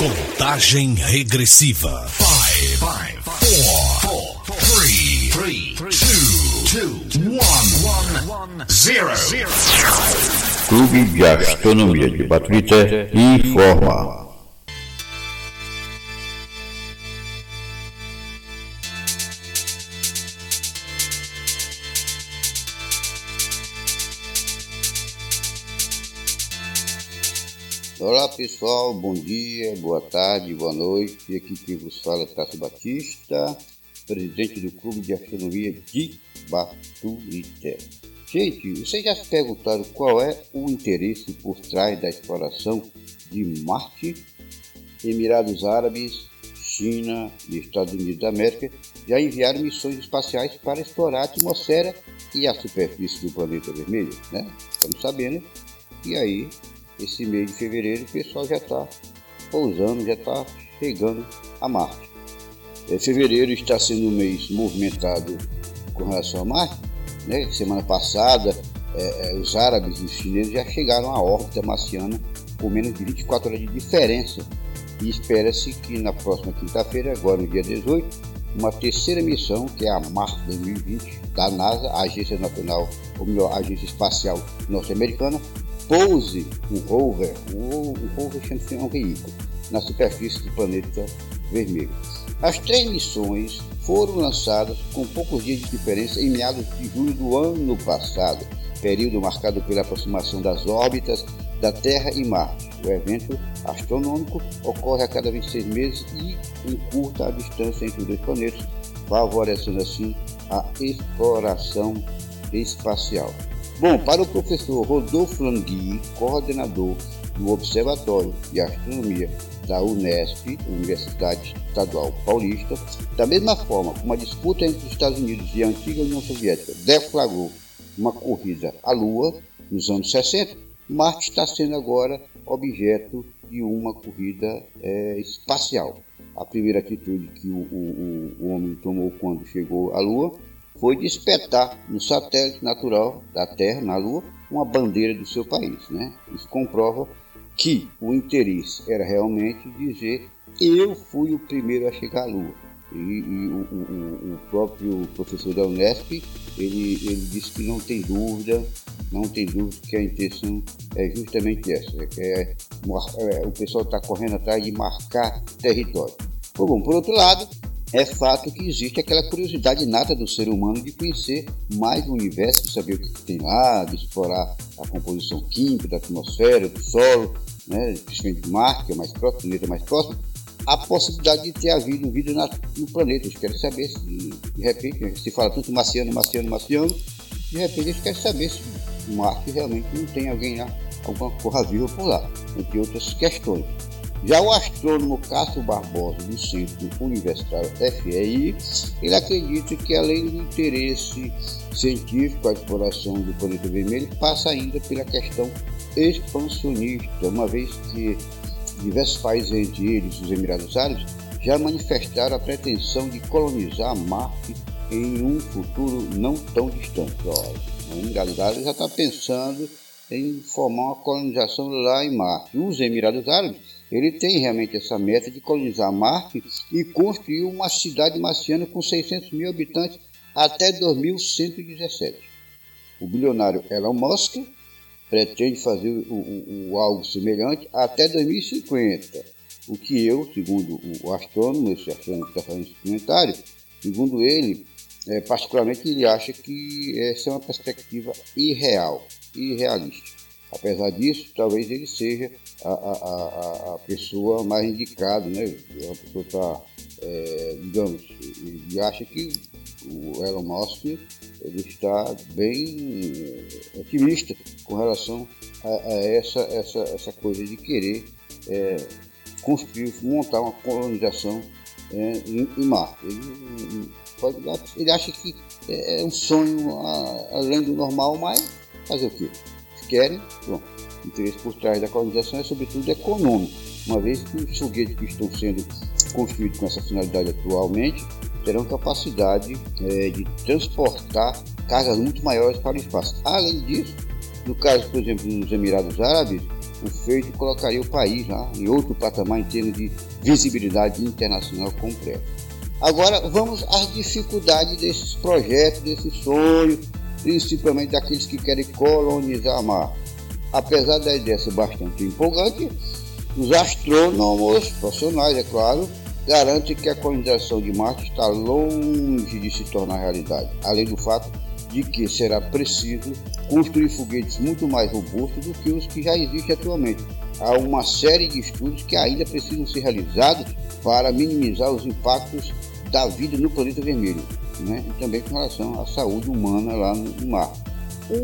Contagem regressiva. Five, five, four, four, three, three, two, two, one, one, zero. Clube de Astronomia de Baturité informa. Olá pessoal, bom dia, boa tarde, boa noite. Aqui quem vos fala é Cássio Batista, presidente do Clube de Astronomia de Baturité. Gente, vocês já se perguntaram qual é o interesse por trás da exploração de Marte? Emirados Árabes, China e Estados Unidos da América já enviaram missões espaciais para explorar a atmosfera e a superfície do planeta vermelho, né? Estamos sabendo. E aí, esse mês de fevereiro, o pessoal já está pousando, já está chegando a Marte. É, fevereiro está sendo um mês movimentado com relação a Marte. Né? Semana passada, é, é, os árabes e os chineses já chegaram à órbita marciana com menos de 24 horas de diferença. E espera-se que na próxima quinta-feira, agora no dia 18, uma terceira missão, que é a Marte 2020, da NASA, a Agência Nacional, ou melhor, a Agência Espacial Norte-Americana, pouse um rover, um, um rover chama-se um veículo, na superfície do planeta vermelho. As três missões foram lançadas com poucos dias de diferença em meados de julho do ano passado, período marcado pela aproximação das órbitas da Terra e Marte. O evento astronômico ocorre a cada 26 meses e encurta a distância entre os dois planetas, favorecendo assim a exploração espacial. Bom, para o professor Rodolfo Langui, coordenador do Observatório de Astronomia da Unesp, Universidade Estadual Paulista, da mesma forma como a disputa entre os Estados Unidos e a antiga União Soviética deflagrou uma corrida à Lua nos anos 60, Marte está sendo agora objeto de uma corrida é, espacial. A primeira atitude que o, o, o homem tomou quando chegou à Lua foi de espetar no satélite natural da Terra, na Lua, uma bandeira do seu país. Né? Isso comprova que o interesse era realmente dizer eu fui o primeiro a chegar à Lua. E, e o, o, o, próprio professor da Unesp, ele, ele disse que não tem dúvida, não tem dúvida que a intenção é justamente essa, é que é, é, o pessoal está correndo atrás de marcar território. Bom, por outro lado, é fato que existe aquela curiosidade inata do ser humano de conhecer mais o universo, de saber o que tem lá, de explorar a composição química da atmosfera, do solo, né, principalmente do mar, que é mais próximo, o planeta mais próximo, a possibilidade de ter havido vida na, no planeta. Eles querem saber se, de repente, se fala tanto marciano, marciano, marciano, de repente eles querem saber se Marte realmente não tem alguém lá, alguma porra viva por lá, entre outras questões. Já o astrônomo Cássio Barbosa, do Centro Universitário FEI, ele acredita que além do interesse científico, a exploração do planeta vermelho passa ainda pela questão expansionista, uma vez que diversos países, entre eles os Emirados Árabes, já manifestaram a pretensão de colonizar Marte em um futuro não tão distante. Olha, os Emirados Árabes já está pensando em formar uma colonização lá em Marte. Os Emirados Árabes ele tem realmente essa meta de colonizar Marte e construir uma cidade marciana com 600 mil habitantes até 2117. O bilionário Elon Musk pretende fazer o, o, o algo semelhante até 2050, o que eu, segundo o astrônomo, esse astrônomo que está fazendo esse comentário, segundo ele, é, particularmente ele acha que essa é uma perspectiva irreal, irrealista. Apesar disso, talvez ele seja a, a, a, pessoa mais indicada, né? A pessoa está, é, digamos, e acha que o Elon Musk ele está bem é, otimista com relação a, a essa, essa, essa coisa de querer é, construir, montar uma colonização é, em, em Marte. Ele, ele acha que é, é um sonho além do normal, mas fazer o quê? querem. Bom, o interesse por trás da colonização é sobretudo econômico, uma vez que os foguetes que estão sendo construídos com essa finalidade atualmente terão capacidade é, de transportar cargas muito maiores para o espaço. Além disso, no caso, por exemplo, dos Emirados Árabes, o feito colocaria o país lá em outro patamar em termos de visibilidade internacional completa. Agora vamos às dificuldades desses projetos, desses sonhos, principalmente daqueles que querem colonizar Marte. Apesar da ideia ser bastante empolgante, os astrônomos profissionais, é claro, garantem que a colonização de Marte está longe de se tornar realidade, além do fato de que será preciso construir foguetes muito mais robustos do que os que já existem atualmente. Há uma série de estudos que ainda precisam ser realizados para minimizar os impactos da vida no planeta vermelho, né? e também com relação à saúde humana lá no mar.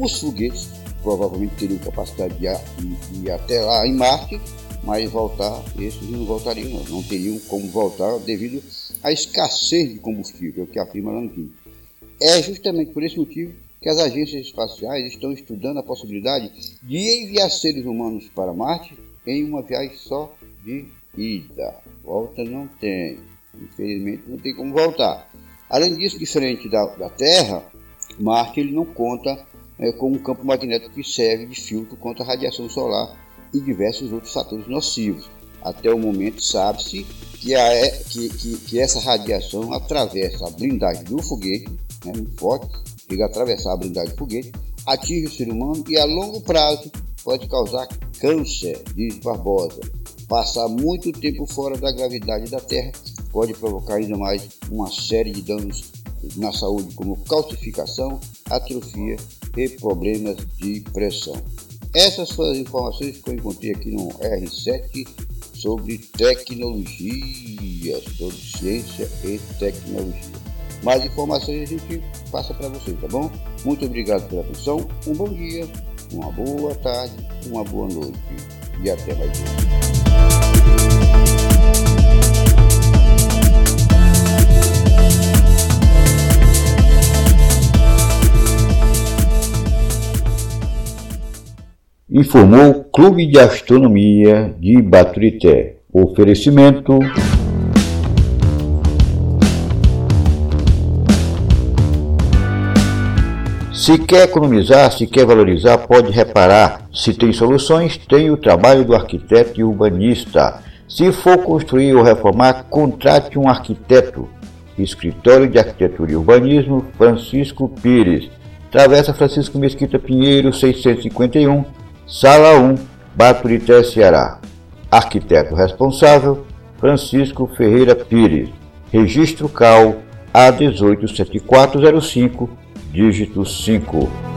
Os foguetes provavelmente teriam capacidade de ir até lá em Marte, mas voltar, esses não voltariam, não, não teriam como voltar devido à escassez de combustível, é o que afirma Lankin. É justamente por esse motivo que as agências espaciais estão estudando a possibilidade de enviar seres humanos para Marte em uma viagem só de ida. Volta não tem. Infelizmente não tem como voltar. Além disso, diferente da, da Terra, Marte ele não conta é, com um campo magnético que serve de filtro contra a radiação solar e diversos outros fatores nocivos. Até o momento sabe-se que, que, que, que essa radiação atravessa a blindagem do foguete né, muito forte, chega a atravessar a blindagem do foguete, atinge o ser humano e a longo prazo pode causar câncer, diz Barbosa. Passar muito tempo fora da gravidade da Terra pode provocar ainda mais uma série de danos na saúde, como calcificação, atrofia e problemas de pressão. Essas foram as informações que eu encontrei aqui no R7 sobre tecnologia, sobre ciência e tecnologia. Mais informações a gente passa para vocês, tá bom? Muito obrigado pela atenção, um bom dia, uma boa tarde, uma boa noite e até mais. Informou o Clube de Astronomia de Baturité. Oferecimento Se quer economizar, se quer valorizar, pode reparar. Se tem soluções, tem o trabalho do arquiteto e urbanista. Se for construir ou reformar, contrate um arquiteto. Escritório de Arquitetura e Urbanismo, Francisco Pires. Travessa Francisco Mesquita Pinheiro, 651, Sala 1, Baturité, Ceará. Arquiteto responsável, Francisco Ferreira Pires. Registro CAL A187405 dígito 5.